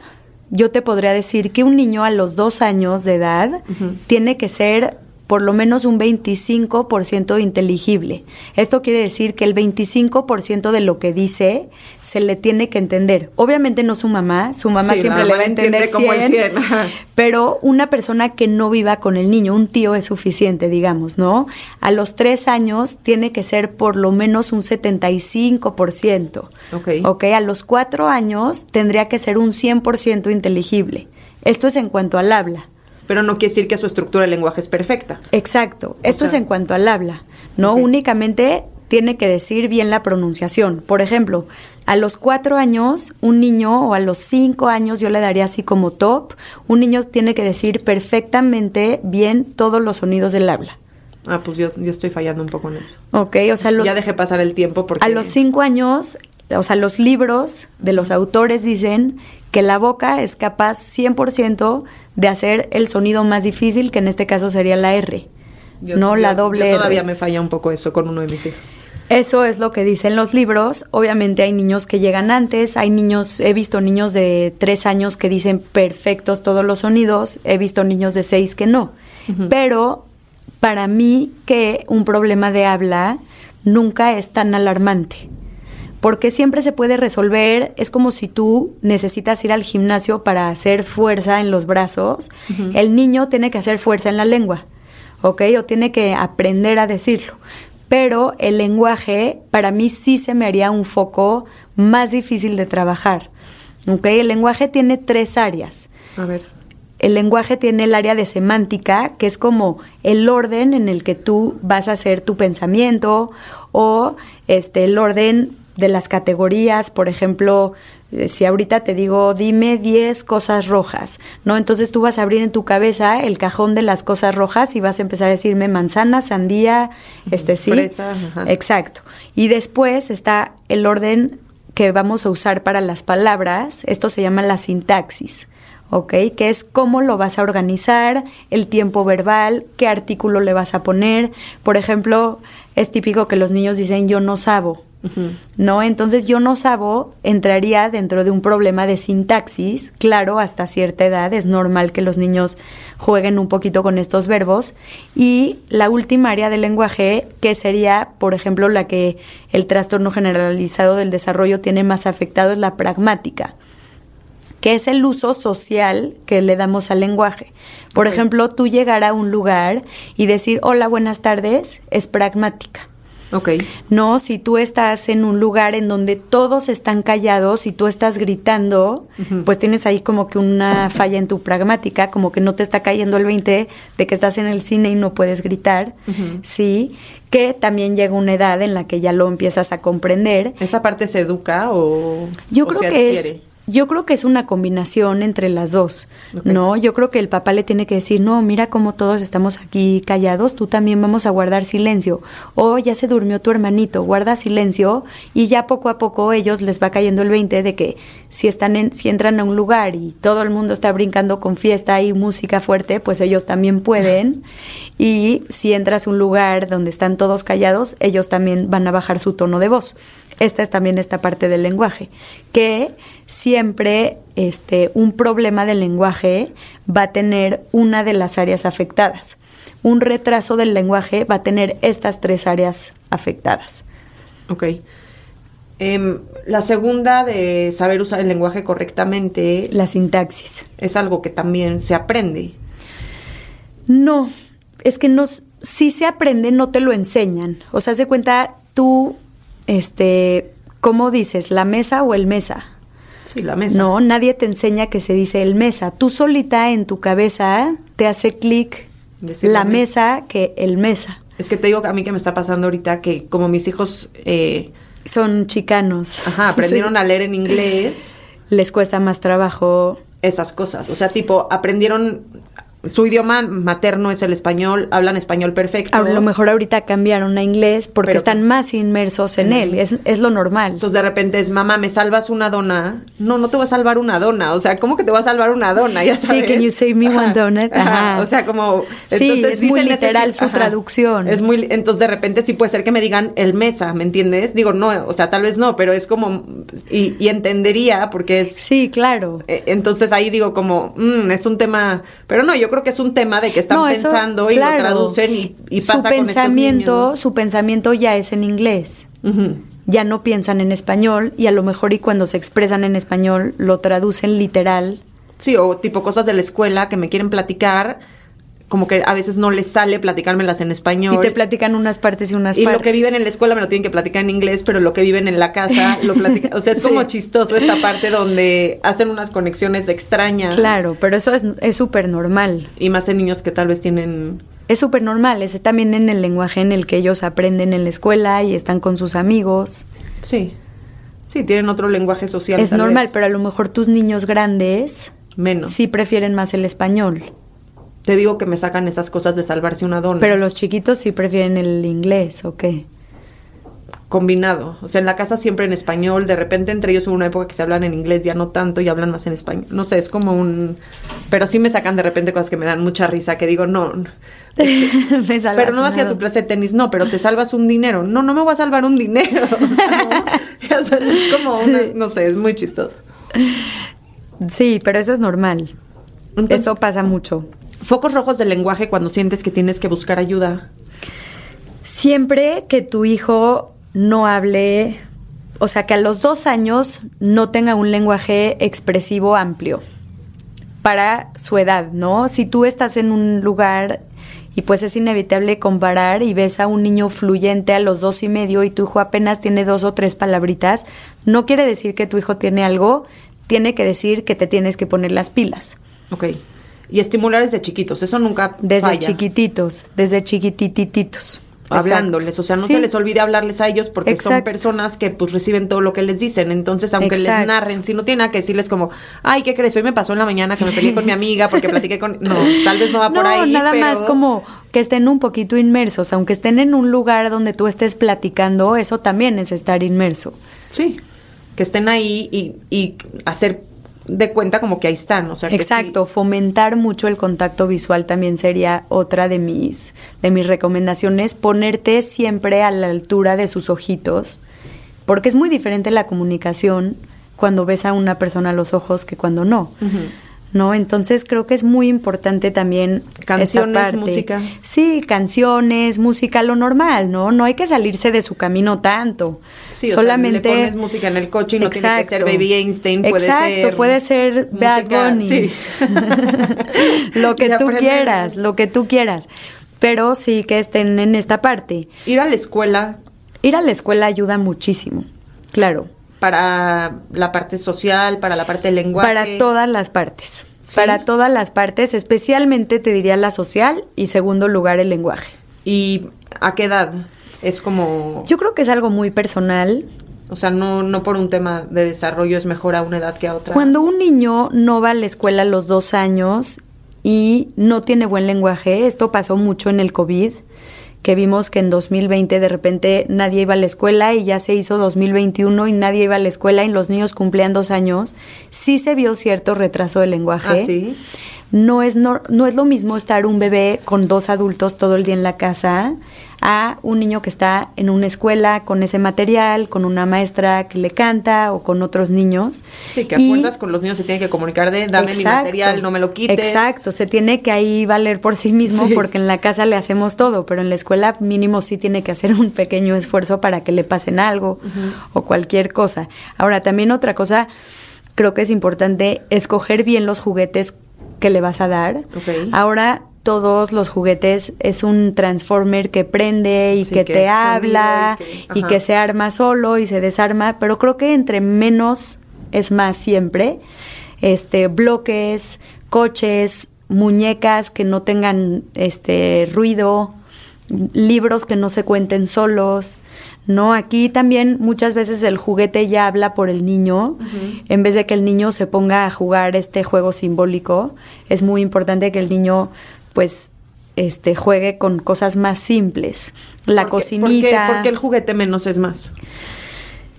E: yo te podría decir que un niño a los dos años de edad tiene que ser por lo menos un 25% inteligible. Esto quiere decir que el 25% de lo que dice se le tiene que entender. Obviamente no su mamá, su mamá
D: Sí,
E: siempre le va a entender
D: como el
E: 100,
D: 100, ajá.
E: pero una persona que no viva con el niño, un tío es suficiente, digamos, ¿no? A los tres años tiene que ser por lo menos un 75%.
D: Ok.
E: Ok, a los cuatro años tendría que ser un 100% inteligible. Esto es en cuanto al habla.
D: Pero no quiere decir que su estructura de lenguaje es perfecta.
E: Exacto. Esto es
D: sea-
E: en cuanto al habla. No únicamente tiene que decir bien la pronunciación. Por ejemplo, a los cuatro años, un niño, o a los cinco años, yo le daría así como top, un niño tiene que decir perfectamente bien todos los sonidos del habla.
D: Ah, pues yo, yo estoy fallando un poco en eso.
E: Ok, o sea, lo-
D: Ya dejé pasar el tiempo porque...
E: a los cinco años, o sea, los libros de los autores dicen que la boca es capaz 100% de hacer el sonido más difícil, que en este caso sería la R,
D: Yo-
E: no la doble
D: Yo todavía
E: R.
D: me falla un poco eso con uno de mis hijos.
E: Eso es lo que dicen los libros. Obviamente hay niños que llegan antes, hay niños, he visto niños de tres años que dicen perfectos todos los sonidos, he visto niños de seis que no. Pero para mí que un problema de habla nunca es tan alarmante. Porque siempre se puede resolver, es como si tú necesitas ir al gimnasio para hacer fuerza en los brazos, el niño tiene que hacer fuerza en la lengua. ¿ok? O tiene que aprender a decirlo. Pero el lenguaje para mí sí se me haría un foco más difícil de trabajar. ¿ok? El lenguaje tiene tres áreas.
D: A ver.
E: El lenguaje tiene el área de semántica, que es como el orden en el que tú vas a hacer tu pensamiento o este el orden de las categorías, por ejemplo, eh, si ahorita te digo, dime 10 cosas rojas, ¿no? Entonces tú vas a abrir en tu cabeza el cajón de las cosas rojas y vas a empezar a decirme manzana, sandía, este sí. Exacto. Y después está el orden que vamos a usar para las palabras, esto se llama la sintaxis. ¿ok? Que es cómo lo vas a organizar, el tiempo verbal, qué artículo le vas a poner. Por ejemplo, es típico que los niños dicen yo no sabo, ¿no? Entonces yo no sabo entraría dentro de un problema de sintaxis, claro, hasta cierta edad es normal que los niños jueguen un poquito con estos verbos y la última área del lenguaje que sería, por ejemplo, la que el trastorno generalizado del desarrollo tiene más afectado es la pragmática que es el uso social que le damos al lenguaje. Por ejemplo, tú llegar a un lugar y decir hola, buenas tardes, es pragmática.
D: Ok.
E: No, si tú estás en un lugar en donde todos están callados y tú estás gritando, pues tienes ahí como que una falla en tu pragmática, como que no te está cayendo el 20 de que estás en el cine y no puedes gritar, ¿sí? Que también llega una edad en la que ya lo empiezas a comprender.
D: ¿Esa parte se educa o
E: Yo
D: o
E: creo
D: se
E: que es? Yo creo que es una combinación entre las dos. ¿no? Yo creo que el papá le tiene que decir, no, mira cómo todos estamos aquí callados, tú también vamos a guardar silencio. O ya se durmió tu hermanito, guarda silencio y ya poco a poco ellos les va cayendo el 20 de que si están en, si entran a un lugar y todo el mundo está brincando con fiesta y música fuerte, pues ellos también pueden. Y si entras a un lugar donde están todos callados, ellos también van a bajar su tono de voz esta es también esta parte del lenguaje, que siempre este, un problema del lenguaje va a tener una de las áreas afectadas. Un retraso del lenguaje va a tener estas tres áreas afectadas.
D: Ok. Em, la segunda de saber usar el lenguaje correctamente
E: La sintaxis.
D: es algo que también se aprende.
E: No, es que no, si se aprende, no te lo enseñan. O sea, se cuenta tú, este, ¿cómo dices? ¿La mesa o el mesa?
D: Sí, la mesa.
E: No, nadie te enseña que se dice el mesa. Tú solita en tu cabeza te hace clic la mesa que el mesa.
D: Es que te digo a mí que me está pasando ahorita que como mis hijos eh,
E: Son chicanos.
D: ajá, aprendieron
E: Sí.
D: a leer en inglés,
E: Les cuesta más trabajo.
D: esas cosas. O sea, tipo, aprendieron su idioma materno es el español, hablan español perfecto.
E: A lo mejor ahorita cambiaron a inglés porque
D: Pero-
E: están más inmersos en él. Es, es lo normal.
D: Entonces de repente es, mamá, ¿me salvas una dona? No, no te voy a salvar una dona. O sea, ¿cómo que te voy a salvar una dona? Ya
E: Sí,
D: sabes.
E: can you save me one
D: Ajá,
E: donut?
D: ajá.
E: Ajá.
D: O sea, como...
E: Sí,
D: entonces
E: es muy
D: ese
E: literal
D: tipo-
E: su traducción.
D: Es muy... Entonces de repente sí puede ser que me digan el mesa, ¿me entiendes? Digo, no, o sea, tal vez no, pero es como... Y, y entendería porque es...
E: Sí, claro.
D: eh, Entonces ahí digo como, mm, es un tema... Pero no, yo creo que es un tema de que están
E: No, eso,
D: pensando y
E: claro.
D: lo traducen y, y pasa
E: su
D: con estos
E: pensamiento, su pensamiento ya es en inglés. Ya no piensan en español y a lo mejor y cuando se expresan en español lo traducen literal.
D: Sí, o tipo cosas de la escuela que me quieren platicar, como que a veces no les sale platicármelas en español.
E: Y te platican unas partes y unas
D: Y
E: partes.
D: lo que viven en la escuela me lo tienen que platicar en inglés, pero lo que viven en la casa lo platican. O sea, es como
E: Sí.
D: chistoso esta parte donde hacen unas conexiones extrañas.
E: Claro, pero eso es es súper normal.
D: Y más en niños que tal vez tienen.
E: Es súper normal. Es también en el lenguaje en el que ellos aprenden en la escuela y están con sus amigos.
D: Sí. Sí, tienen otro lenguaje social.
E: es normal,
D: vez.
E: pero a lo mejor tus niños grandes
D: Menos.
E: sí prefieren más el español.
D: Te digo que me sacan esas cosas de salvarse una dona.
E: Pero los chiquitos sí prefieren el inglés, ¿o qué?
D: combinado. O sea, en la casa siempre en español, de repente entre ellos hubo una época que se hablan en inglés, ya no tanto y hablan más en español. No sé, es como un... Pero sí me sacan de repente cosas que me dan mucha risa, que digo, no, no.
E: Me salvas
D: pero no vas a ir a tu clase de tenis, no, pero te salvas un dinero. No, no me voy a salvar un dinero. O sea, no. Es como una, no sé, es muy chistoso.
E: Sí, pero eso es normal.
D: Entonces-
E: eso pasa mucho.
D: Focos rojos del lenguaje cuando sientes que tienes que buscar ayuda.
E: Siempre que tu hijo no hable, o sea, que a los dos años no tenga un lenguaje expresivo amplio para su edad, ¿no? Si tú estás en un lugar y pues es inevitable comparar y ves a un niño fluyente a los dos y medio y tu hijo apenas tiene dos o tres palabritas, no quiere decir que tu hijo tiene algo, tiene que decir que te tienes que poner las pilas.
D: Ok. Y estimular desde chiquitos, eso nunca
E: Desde chiquititos, desde chiquitititos
D: hablándoles, o sea, no se les olvide hablarles a ellos porque son personas que pues reciben todo lo que les dicen, entonces aunque les narren, si no tiene que decirles como, ay, ¿qué crees? Hoy me pasó en la mañana que me peleé con mi amiga porque platiqué con, no, tal vez no va por ahí.
E: nada más como que estén un poquito inmersos, aunque estén en un lugar donde tú estés platicando, eso también es estar inmerso.
D: Sí, que estén ahí y, y hacer de cuenta como que ahí están, o sea,
E: Exacto, fomentar mucho el contacto visual también sería otra de mis de mis recomendaciones, ponerte siempre a la altura de sus ojitos, porque es muy diferente la comunicación cuando ves a una persona a los ojos que cuando no. ¿No? Entonces creo que es muy importante también
D: canciones, música.
E: Sí, canciones, música, lo normal, ¿no? No hay que salirse de su camino tanto.
D: Sí, solamente o sea, le pones música en el coche y no tiene que ser Baby Einstein, puede
E: Exacto, puede ser Bad Bunny. Sí. lo que tú quieras, lo que tú quieras. Pero sí que estén en esta parte.
D: Ir a la escuela.
E: Ir a la escuela ayuda muchísimo. Claro
D: para la parte social, para la parte del lenguaje.
E: Para todas las partes. Para todas las partes, especialmente te diría la social y segundo lugar el lenguaje.
D: ¿Y a qué edad? Es como...
E: Yo creo que es algo muy personal.
D: O sea, no, no por un tema de desarrollo es mejor a una edad que a otra.
E: Cuando un niño no va a la escuela a los dos años y no tiene buen lenguaje, esto pasó mucho en el COVID, que vimos que en 2020 de repente nadie iba a la escuela y ya se hizo 2021 y nadie iba a la escuela y los niños cumplían dos años, sí se vio cierto retraso del lenguaje.
D: ¿Ah, sí?
E: No es, no, no es lo mismo estar un bebé con dos adultos todo el día en la casa a un niño que está en una escuela con ese material, con una maestra que le canta o con otros niños.
D: Sí, que acuerdas con los niños se tiene que comunicar de dame mi material, no me lo quites.
E: Exacto, se tiene que ahí valer por sí mismo porque en la casa le hacemos todo, pero en la escuela mínimo sí tiene que hacer un pequeño esfuerzo para que le pasen algo o cualquier cosa. Ahora, también otra cosa creo que es importante escoger bien los juguetes que le vas a dar. Ahora todos los juguetes es un transformer que prende y que, te habla y que, se arma solo y se desarma, pero creo que entre menos es más siempre. Este bloques, coches, muñecas que no tengan este ruido, libros que no se cuenten solos, ¿no? Aquí también muchas veces el juguete ya habla por el niño, en vez de que el niño se ponga a jugar este juego simbólico, es muy importante que el niño pues este juegue con cosas más simples. La cocinita.
D: ¿por qué, el juguete menos es más?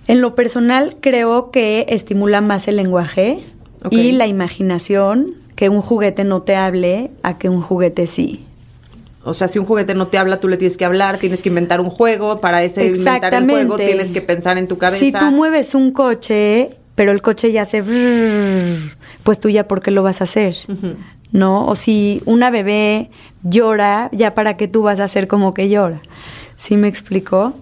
E: En lo personal creo que estimula más el lenguaje y la imaginación que un juguete no te hable a que un juguete sí.
D: O sea, si un juguete no te habla, tú le tienes que hablar, tienes que inventar un juego, para ese inventar el juego tienes que pensar en tu cabeza.
E: Si tú mueves un coche, pero el coche ya se... pues tú ya, ¿por qué lo vas a hacer? ¿No? O si una bebé llora, ya para qué tú vas a hacer como que llora. ¿Sí me explicó?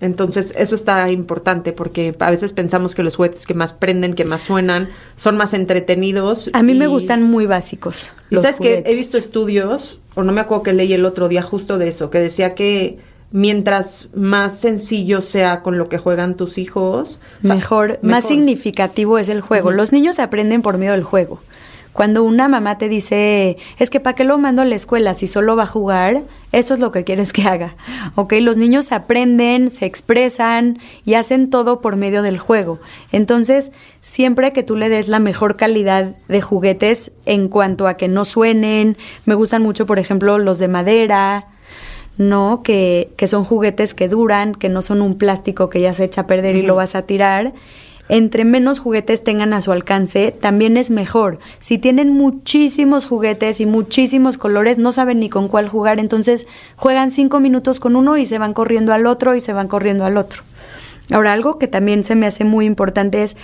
D: Entonces, eso está importante porque a veces pensamos que los juguetes que más prenden, que más suenan, son más entretenidos.
E: A mí me gustan muy básicos.
D: Y sabes que he visto estudios o no me acuerdo que leí el otro día justo de eso, que decía que mientras más sencillo sea con lo que juegan tus hijos,
E: mejor, más significativo es el juego. Los niños aprenden por medio del juego. Cuando una mamá te dice, es que ¿para qué lo mando a la escuela si solo va a jugar? Eso es lo que quieres que haga. ¿Ok? Los niños aprenden, se expresan y hacen todo por medio del juego. Entonces, siempre que tú le des la mejor calidad de juguetes en cuanto a que no suenen, me gustan mucho, por ejemplo, los de madera, ¿no? Que, que son juguetes que duran, que no son un plástico que ya se echa a perder y lo vas a tirar entre menos juguetes tengan a su alcance, también es mejor. Si tienen muchísimos juguetes y muchísimos colores, no saben ni con cuál jugar, entonces juegan cinco minutos con uno y se van corriendo al otro y se van corriendo al otro. Ahora, algo que también se me hace muy importante es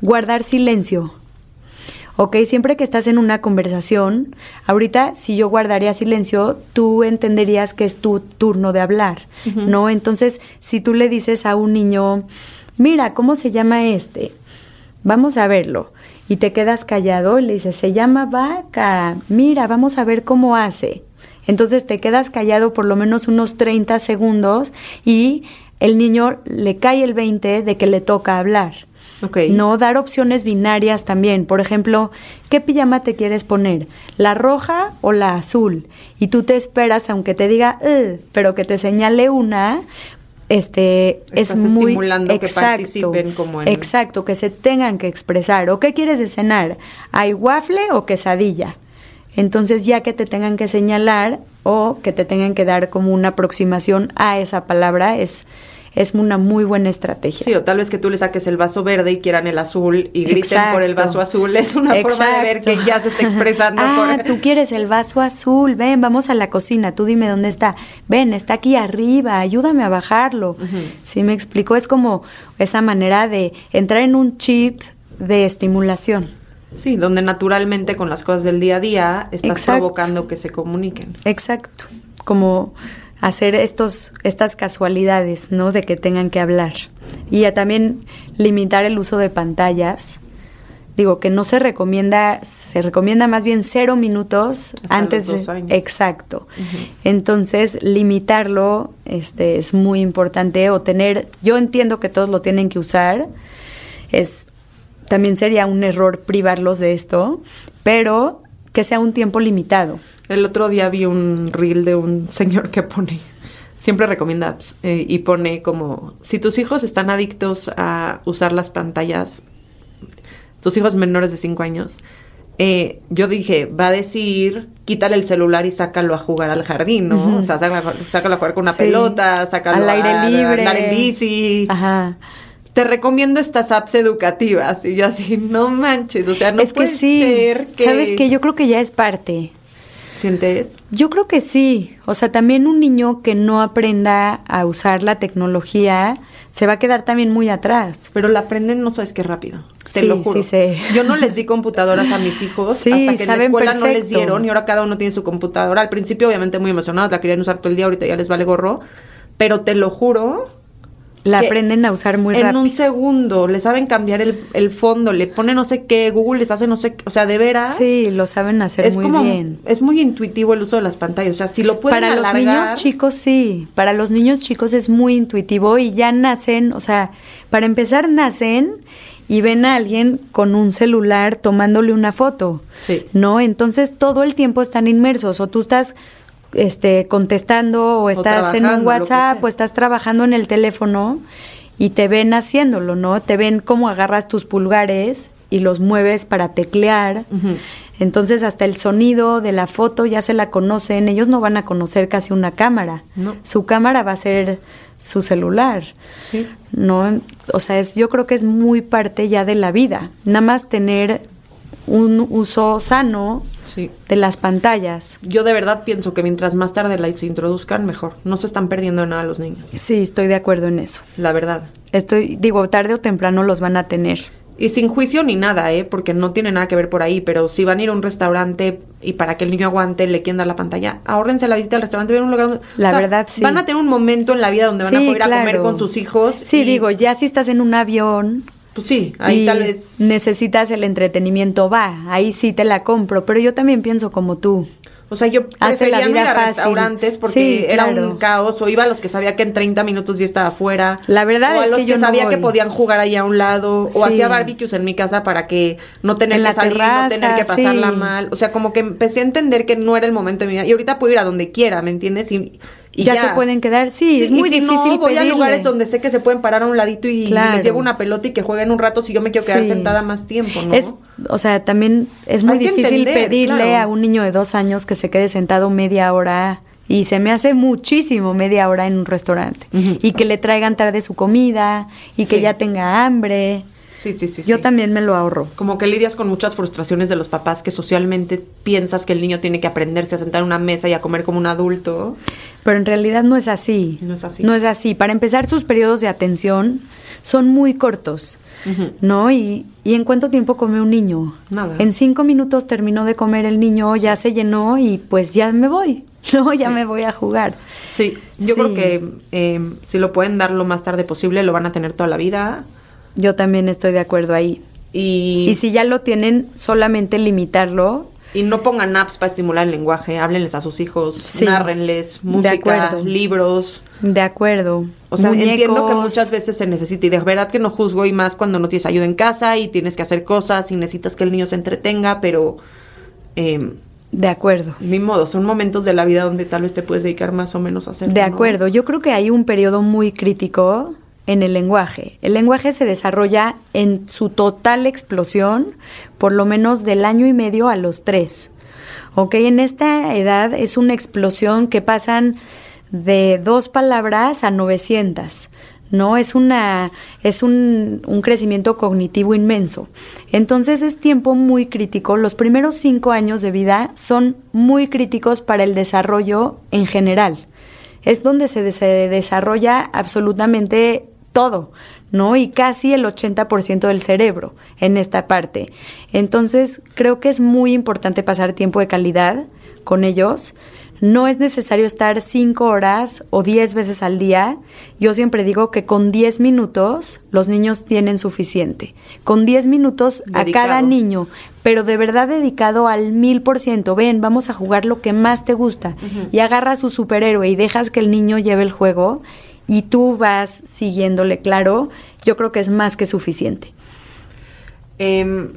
E: guardar silencio. ¿ok? Siempre que estás en una conversación, ahorita si yo guardaría silencio, tú entenderías que es tu turno de hablar, ¿no? Entonces, si tú le dices a un niño, mira, ¿cómo se llama este? Vamos a verlo. Y te quedas callado y le dices, se llama vaca, mira, vamos a ver cómo hace. Entonces te quedas callado por lo menos unos 30 segundos y el niño le cae el 20 de que le toca hablar.
D: Ok.
E: No dar opciones binarias también. Por ejemplo, ¿qué pijama te quieres poner? ¿La roja o la azul? Y tú te esperas, aunque te diga, pero que te señale una, este
D: Estás
E: es muy
D: estimulando que participen como en-
E: Exacto, que se tengan que expresar. ¿O qué quieres de cenar? ¿Hay waffle o quesadilla? Entonces ya que te tengan que señalar o que te tengan que dar como una aproximación a esa palabra es, es una muy buena estrategia.
D: Sí, o tal vez que tú le saques el vaso verde y quieran el azul y griten
E: Exacto.
D: por el vaso azul. Es una forma de ver que ya se está expresando
E: ah,
D: por...
E: tú quieres el vaso azul, ven, vamos a la cocina, tú dime dónde está. Ven, está aquí arriba, ayúdame a bajarlo. ¿Sí me explico? Es como esa manera de entrar en un chip de estimulación.
D: Sí, donde naturalmente con las cosas del día a día estás
E: Exacto.
D: provocando que se comuniquen.
E: Exacto. Como hacer estos, estas casualidades, ¿no? De que tengan que hablar. Y a también limitar el uso de pantallas. Digo que no se recomienda, se recomienda más bien cero minutos
D: Hasta
E: antes
D: los dos
E: de.
D: años.
E: Exacto. Entonces, limitarlo este, es muy importante. O tener, yo entiendo que todos lo tienen que usar. Es también sería un error privarlos de esto, pero que sea un tiempo limitado.
D: El otro día vi un reel de un señor que pone, siempre recomienda apps, eh, y pone como, si tus hijos están adictos a usar las pantallas, tus hijos menores de 5 años, eh, yo dije, va a decir, quítale el celular y sácalo a jugar al jardín, ¿no? O sea, sácalo, sácalo a jugar con una
E: Sí.
D: pelota, sácalo
E: Al aire
D: a
E: libre.
D: andar en bici.
E: Ajá.
D: Te recomiendo estas apps educativas. Y yo así, no manches, o sea, no
E: es que
D: puede
E: sí.
D: ser que...
E: ¿Sabes qué? Yo creo que ya es parte.
D: ¿Sientes?
E: Yo creo que sí. O sea, también un niño que no aprenda a usar la tecnología se va a quedar también muy atrás.
D: Pero la aprenden no sabes qué rápido. Te
E: Sí,
D: lo juro.
E: sí sé.
D: Yo no les di computadoras a mis hijos
E: Sí,
D: hasta que en la escuela no les dieron y ahora cada uno tiene su computadora. Al principio obviamente muy emocionados, la querían usar todo el día, ahorita ya les vale gorro. Pero te lo juro,
E: La aprenden a usar muy
D: en
E: rápido.
D: un segundo le saben cambiar el, el fondo, le pone no sé qué, Google les hace no sé qué, o sea, de veras.
E: Sí, lo saben hacer
D: es
E: muy
D: como,
E: bien.
D: es muy intuitivo el uso de las pantallas. O sea, si lo pueden
E: Para los niños chicos sí, para los niños chicos es muy intuitivo y ya nacen, o sea, para empezar nacen y ven a alguien con un celular tomándole una foto,
D: Sí.
E: ¿no? Entonces todo el tiempo están inmersos o tú estás este contestando o estás en un WhatsApp o estás trabajando en el teléfono y te ven haciéndolo, ¿no? Te ven cómo agarras tus pulgares y los mueves para teclear. Entonces hasta el sonido de la foto ya se la conocen, ellos no van a conocer casi una cámara.
D: No.
E: Su cámara va a ser su celular.
D: Sí.
E: No, o sea, es yo creo que es muy parte ya de la vida. Nada más tener un uso sano
D: Sí.
E: de las pantallas.
D: Yo de verdad pienso que mientras más tarde las introduzcan, mejor. No se están perdiendo nada los niños.
E: Sí, estoy de acuerdo en eso.
D: La verdad.
E: Estoy digo, tarde o temprano los van a tener.
D: Y sin juicio ni nada, ¿eh? Porque no tiene nada que ver por ahí. Pero si van a ir a un restaurante y para que el niño aguante le quieren dar la pantalla, ahórrense la visita al restaurante. Ven un lugar donde-
E: La verdad, sí.
D: Van a tener un momento en la vida donde van a poder a comer con sus hijos.
E: Sí,
D: y,
E: digo, ya si estás en un avión,
D: Pues sí, ahí
E: y
D: tal vez.
E: necesitas el entretenimiento, va, ahí sí te la compro, pero yo también pienso como tú.
D: O sea, yo
E: Hazte la
D: prefería no ir
E: vida
D: a
E: fácil.
D: restaurantes porque
E: Sí,
D: era
E: claro.
D: un caos. O iba a los que sabía que en 30 minutos ya estaba afuera.
E: La verdad
D: o a
E: es
D: los
E: que
D: que,
E: yo no
D: sabía que podían jugar ahí a un lado.
E: Sí.
D: O hacía barbecues en mi casa para que no tener
E: En
D: que salir,
E: terraza,
D: no tener que pasarla
E: sí.
D: mal. O sea, como que empecé a entender que no era el momento de mi vida. Y ahorita puedo ir a donde quiera, ¿me entiendes? Y, y
E: ya, se pueden quedar, sí, es
D: y
E: muy
D: si
E: difícil
D: No, voy a
E: pedirle.
D: lugares donde sé que se pueden parar a un ladito y
E: Claro.
D: les llevo una pelota y que jueguen un rato si yo me quiero quedar
E: Sí.
D: sentada más tiempo, ¿no?
E: Es, o sea, también es muy difícil
D: entender,
E: pedirle
D: claro.
E: a un niño de dos años que se quede sentado media hora y se me hace muchísimo media hora en un restaurante
D: Ujú.
E: y que le traigan tarde su comida y que
D: Sí.
E: ya tenga hambre.
D: Sí, sí, sí.
E: Yo
D: sí.
E: también me lo ahorro.
D: Como que lidias con muchas frustraciones de los papás que socialmente piensas que el niño tiene que aprenderse a sentar en una mesa y a comer como un adulto.
E: Pero en realidad no es así.
D: No es así.
E: No es así. Para empezar, sus periodos de atención son muy cortos. ¿no? Y, ¿Y en cuánto tiempo come un niño?
D: Nada.
E: En cinco minutos terminó de comer el niño, ya se llenó y pues ya me voy. No, ya me voy a jugar.
D: Sí, yo
E: Sí.
D: creo que eh, si lo pueden dar lo más tarde posible, lo van a tener toda la vida.
E: Yo también estoy de acuerdo ahí.
D: Y,
E: Y si ya lo tienen, solamente limitarlo
D: Y no pongan apps para estimular el lenguaje, háblenles a sus hijos,
E: Sí.
D: nárrenles,
E: De
D: música,
E: acuerdo.
D: libros.
E: De acuerdo.
D: O sea, entiendo que
E: Muñecos.
D: muchas veces se necesita, y de verdad que no juzgo, y más cuando no tienes ayuda en casa y tienes que hacer cosas y necesitas que el niño se entretenga, pero eh,
E: De acuerdo.
D: ni modo, son momentos de la vida donde tal vez te puedes dedicar más o menos a hacer.
E: De acuerdo, yo creo que hay un periodo muy crítico en el lenguaje. El lenguaje se desarrolla en su total explosión por lo menos del año y medio a los tres. ¿Ok? En esta edad es una explosión que pasan de dos palabras a 900. ¿no? Es, una, es un, un crecimiento cognitivo inmenso. Entonces es tiempo muy crítico. Los primeros cinco años de vida son muy críticos para el desarrollo en general. Es donde se, se desarrolla absolutamente todo, ¿no? Y casi el 80% del cerebro en esta parte. Entonces, creo que es muy importante pasar tiempo de calidad con ellos. No es necesario estar cinco horas o diez veces al día. Yo siempre digo que con 10 minutos los niños tienen suficiente. Con 10 minutos a cada niño, pero de verdad dedicado al mil por ciento. Ven, vamos a jugar lo que más te gusta. Y agarras su superhéroe y dejas que el niño lleve el juego y tú vas siguiéndole, claro. Yo creo que es más que suficiente.
D: Em,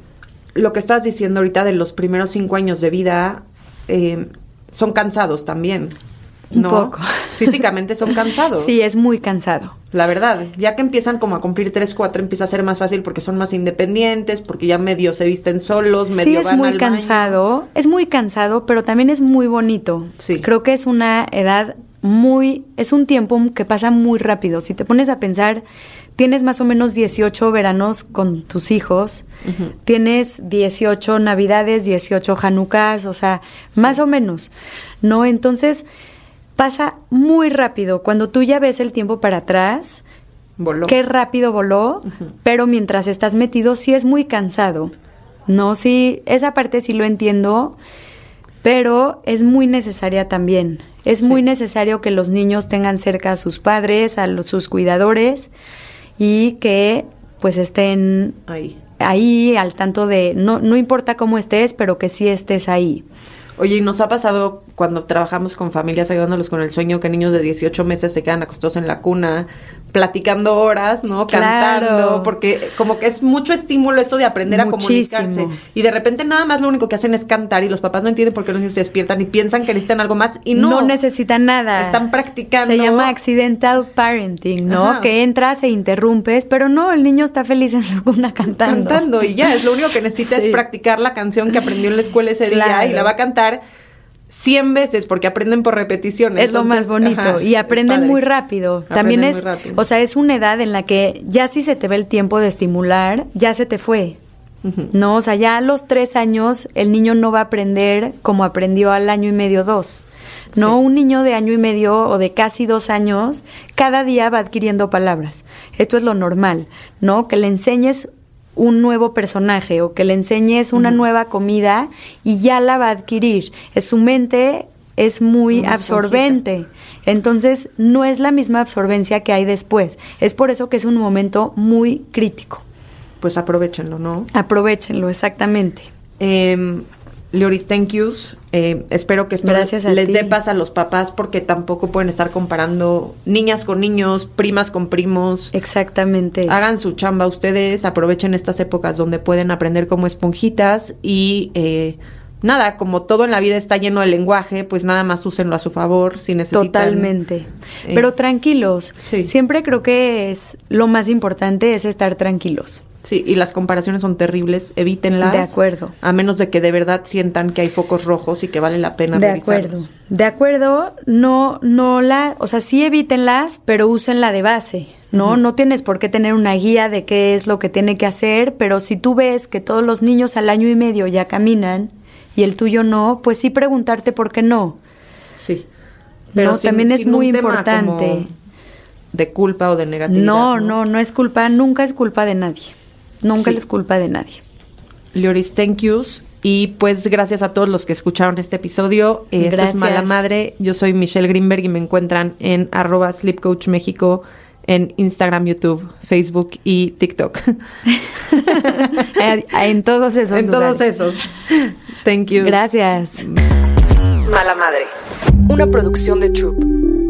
D: lo que estás diciendo ahorita de los primeros cinco años de vida em, son cansados también.
E: Un
D: ¿no?
E: poco.
D: Físicamente son cansados.
E: Sí, es muy cansado.
D: La verdad, ya que empiezan como a cumplir 3, 4, empieza a ser más fácil porque son más independientes, porque ya medio se visten solos,
E: Sí,
D: medio
E: es
D: van
E: muy
D: al baño.
E: cansado, es muy cansado, pero también es muy bonito.
D: Sí.
E: Creo que es una edad muy, es un tiempo que pasa muy rápido. Si te pones a pensar, tienes más o menos 18 veranos con tus hijos, tienes 18 navidades, 18 hanukkahs, o sea, más o menos, ¿no? Entonces, pasa muy rápido. Cuando tú ya ves el tiempo para atrás,
D: Voló.
E: qué rápido voló, pero mientras estás metido sí es muy cansado. No, sí, esa parte sí lo entiendo, pero es muy necesaria también. Es muy necesario que los niños tengan cerca a sus padres, a los- sus cuidadores y que pues estén
D: Ahí.
E: ahí al tanto de, no, no importa cómo estés, pero que sí estés ahí.
D: Oye, ¿y nos ha pasado cuando trabajamos con familias ayudándolos con el sueño que niños de 18 meses se quedan acostados en la cuna, platicando horas, ¿no?
E: Claro.
D: Cantando, porque como que es mucho estímulo esto de aprender a comunicarse. Y de repente nada más lo único que hacen es cantar y los papás no entienden por qué los niños se despiertan y piensan que necesitan algo más y no.
E: no necesitan nada.
D: Están practicando.
E: Se llama accidental parenting, ¿no?
D: Ajá.
E: Que entras e interrumpes, pero no, el niño está feliz en su cuna cantando.
D: cantando y ya, es lo único que necesita
E: Sí.
D: es practicar la canción que aprendió en la escuela ese día
E: Claro.
D: y la va a cantar 100 veces porque aprenden por repetición.
E: Es lo más bonito
D: ajá,
E: y aprenden muy rápido.
D: Aprenden
E: También
D: muy
E: es,
D: rápido.
E: o sea, es una edad en la que ya si se te ve el tiempo de estimular, ya se te fue. No, o sea, ya a los tres años el niño no va a aprender como aprendió al año y medio, dos. No,
D: Sí.
E: un niño de año y medio o de casi dos años, cada día va adquiriendo palabras. Esto es lo normal, ¿no? Que le enseñes un nuevo personaje o que le enseñes una nueva comida y ya la va a adquirir. Es su mente es muy
D: Una
E: absorbente. Entonces, no es la misma absorbencia que hay después. Es por eso que es un momento muy crítico.
D: Pues aprovechenlo, ¿no?
E: Aprovechenlo, exactamente.
D: Eh, Leoris, thank yous. Eh, espero que esto
E: Gracias
D: les dé paz a los papás porque tampoco pueden estar comparando niñas con niños, primas con primos.
E: Exactamente.
D: Hagan su chamba ustedes, aprovechen estas épocas donde pueden aprender como esponjitas y eh, nada, como todo en la vida está lleno de lenguaje, pues nada más úsenlo a su favor si necesitan.
E: Totalmente.
D: eh,
E: Pero tranquilos.
D: sí.
E: Siempre creo que es lo más importante es estar tranquilos.
D: Sí, y las comparaciones son terribles, evítenlas.
E: De acuerdo.
D: A menos de que de verdad sientan que hay focos rojos y que vale la pena
E: De
D: revisarlos.
E: acuerdo. De acuerdo, no, no la, o sea, sí evítenlas, pero úsenla de base, ¿no? No tienes por qué tener una guía de qué es lo que tiene que hacer, pero si tú ves que todos los niños al año y medio ya caminan y el tuyo no, pues sí preguntarte por qué no.
D: Sí.
E: No, también es muy importante.
D: De culpa o de negatividad.
E: No, no, no es culpa, nunca es culpa de nadie. Nunca
D: Sí.
E: es culpa de nadie.
D: Lloris, thank yous. Y pues gracias a todos los que escucharon este episodio. Eh, esto es. Mala Madre. Yo soy Michelle Greenberg y me encuentran en arroba Sleep Coach México en Instagram, YouTube, Facebook y TikTok.
E: en todos esos.
D: En todos esos. Thank you.
E: Gracias.
C: Mala Madre. Una producción de Troop.